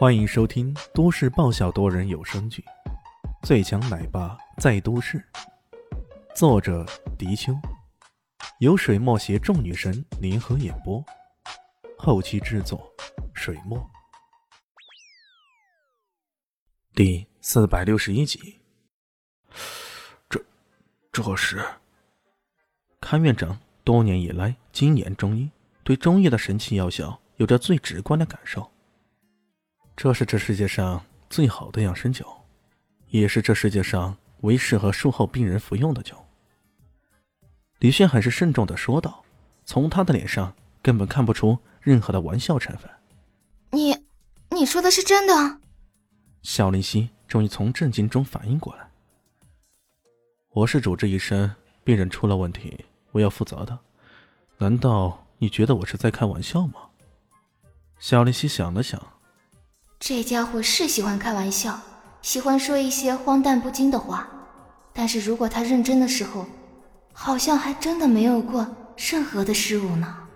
欢迎收听都市爆笑多人有声剧《最强奶爸在都市》，作者：迪秋，由水墨携众女神联合演播，后期制作：水墨。第四百六十一集。这，这是看院长多年以来精研中医，对中医的神奇药效有着最直观的感受。这是这世界上最好的养生酒，也是这世界上唯适合术后病人服用的酒。李轩很是慎重的说道，从他的脸上根本看不出任何的玩笑成分。你，你说的是真的？肖林熙终于从震惊中反应过来。我是主治医生，病人出了问题，我要负责的。难道你觉得我是在开玩笑吗？肖林熙想了想。这家伙是喜欢开玩笑，喜欢说一些荒诞不经的话，但是如果他认真的时候，好像还真的没有过任何的失误呢。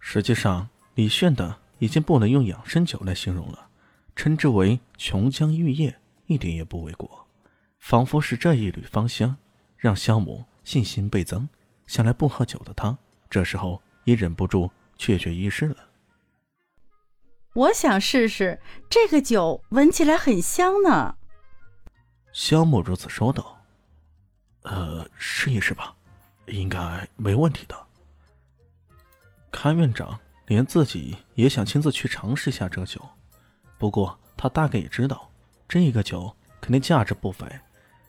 实际上，李炫的已经不能用养生酒来形容了，称之为琼浆玉液一点也不为过。仿佛是这一缕芳香，让萧母信心倍增。向来不喝酒的他，这时候也忍不住窃窃一试了。我想试试这个酒，闻起来很香呢。萧木如此说道：“呃，试一试吧，应该没问题的。”看院长连自己也想亲自去尝试一下这个酒，不过他大概也知道这个酒肯定价值不菲，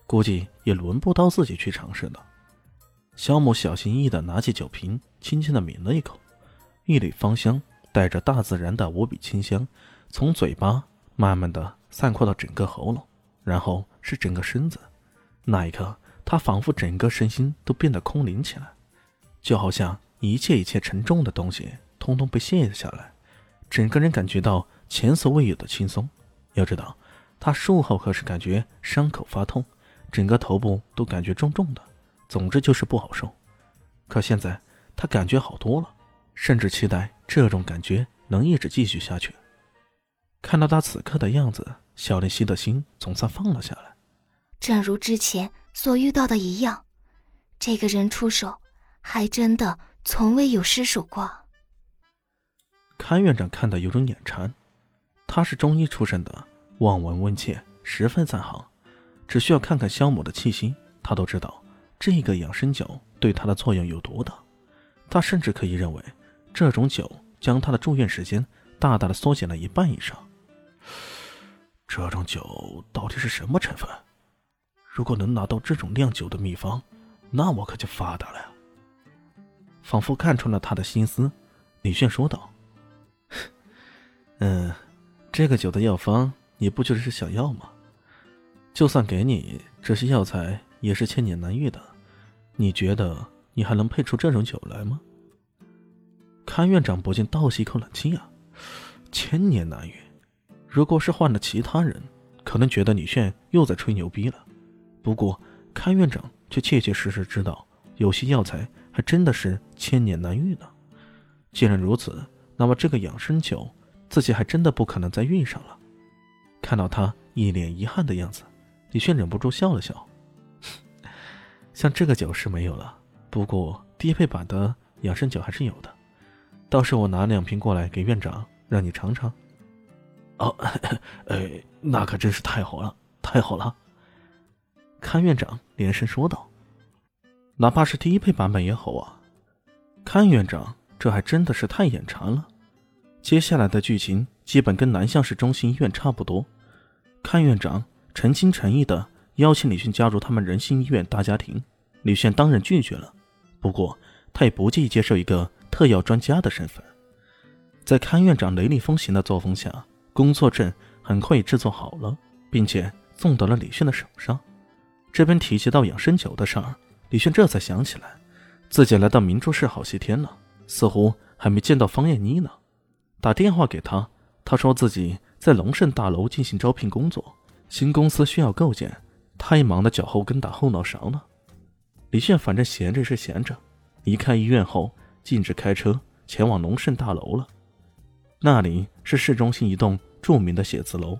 估计也轮不到自己去尝试的。萧母小心翼翼的拿起酒瓶，轻轻的抿了一口，一缕芳香。带着大自然的无比清香，从嘴巴慢慢的散扩到整个喉咙，然后是整个身子。那一刻，他仿佛整个身心都变得空灵起来，就好像一切一切沉重的东西通通被卸了下来，整个人感觉到前所未有的轻松。要知道，他术后可是感觉伤口发痛，整个头部都感觉重重的，总之就是不好受。可现在他感觉好多了。甚至期待这种感觉能一直继续下去。看到他此刻的样子，小林希的心总算放了下来。正如之前所遇到的一样，这个人出手还真的从未有失手过。看院长看得有种眼馋，他是中医出身的，望闻问切，十分在行。只需要看看肖母的气息，他都知道这个养生酒对他的作用有多大。他甚至可以认为。这种酒将他的住院时间大大的缩减了一半以上。这种酒到底是什么成分？如果能拿到这种酿酒的秘方，那我可就发达了呀！仿佛看穿了他的心思，李炫说道：“ 嗯，这个酒的药方你不就是想要吗？就算给你这些药材，也是千年难遇的。你觉得你还能配出这种酒来吗？”看院长不禁倒吸一口冷气啊！千年难遇，如果是换了其他人，可能觉得李炫又在吹牛逼了。不过看院长却切切实实知道，有些药材还真的是千年难遇呢。既然如此，那么这个养生酒，自己还真的不可能再遇上了。看到他一脸遗憾的样子，李炫忍不住笑了笑。像这个酒是没有了，不过低配版的养生酒还是有的。到时我拿两瓶过来给院长，让你尝尝。哦，呃，那可真是太好了，太好了！看院长连声说道：“哪怕是低配版本也好啊。”看院长，这还真的是太眼馋了。接下来的剧情基本跟南向市中心医院差不多。看院长诚心诚意的邀请李迅加入他们仁心医院大家庭，李炫当然拒绝了。不过他也不介意接受一个。特药专家的身份，在看院长雷厉风行的作风下，工作证很快也制作好了，并且送到了李炫的手上。这边提及到养生酒的事儿，李炫这才想起来，自己来到明珠市好些天了，似乎还没见到方艳妮呢。打电话给他，他说自己在龙盛大楼进行招聘工作，新公司需要构建，太忙得脚后跟打后脑勺呢。李炫反正闲着是闲着，离开医院后。径直开车前往龙盛大楼了。那里是市中心一栋著名的写字楼。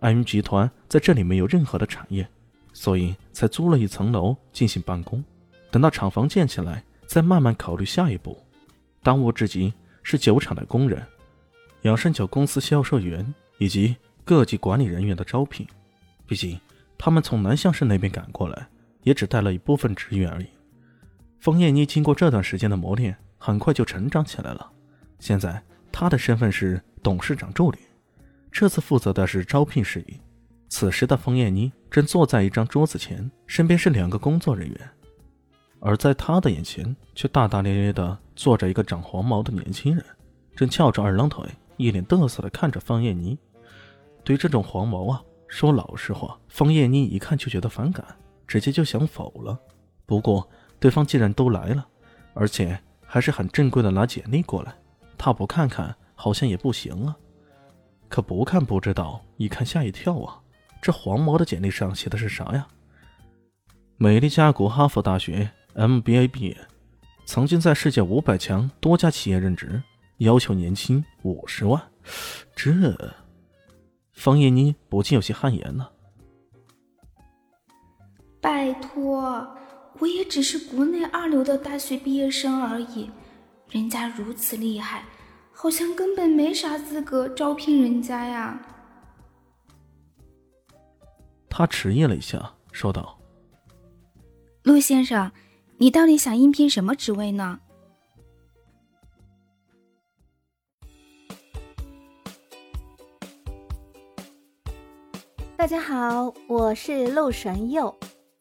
安云集团在这里没有任何的产业，所以才租了一层楼进行办公。等到厂房建起来，再慢慢考虑下一步。当务之急是酒厂的工人、养生酒公司销售员以及各级管理人员的招聘。毕竟他们从南向市那边赶过来，也只带了一部分职员而已。枫叶妮经过这段时间的磨练，很快就成长起来了。现在他的身份是董事长助理，这次负责的是招聘事宜。此时的方艳妮正坐在一张桌子前，身边是两个工作人员。而在他的眼前，却大大咧咧地坐着一个长黄毛的年轻人，正翘着二郎腿，一脸得瑟地看着方艳妮。对这种黄毛啊，说老实话，方艳妮一看就觉得反感，直接就想否了。不过对方既然都来了，而且还是很正规的拿简历过来，他不看看好像也不行啊。可不看不知道，一看吓一跳啊！这黄毛的简历上写的是啥呀？美丽家国哈佛大学。MBA 毕业，曾经在世界五百强多家企业任职，要求年薪五十万。这，方叶妮不禁有些汗颜了。拜托，我也只是国内二流的大学毕业生而已，人家如此厉害，好像根本没啥资格招聘人家呀。他迟疑了一下，说道：“陆先生。”你到底想应聘什么职位呢？大家好，我是陆神佑，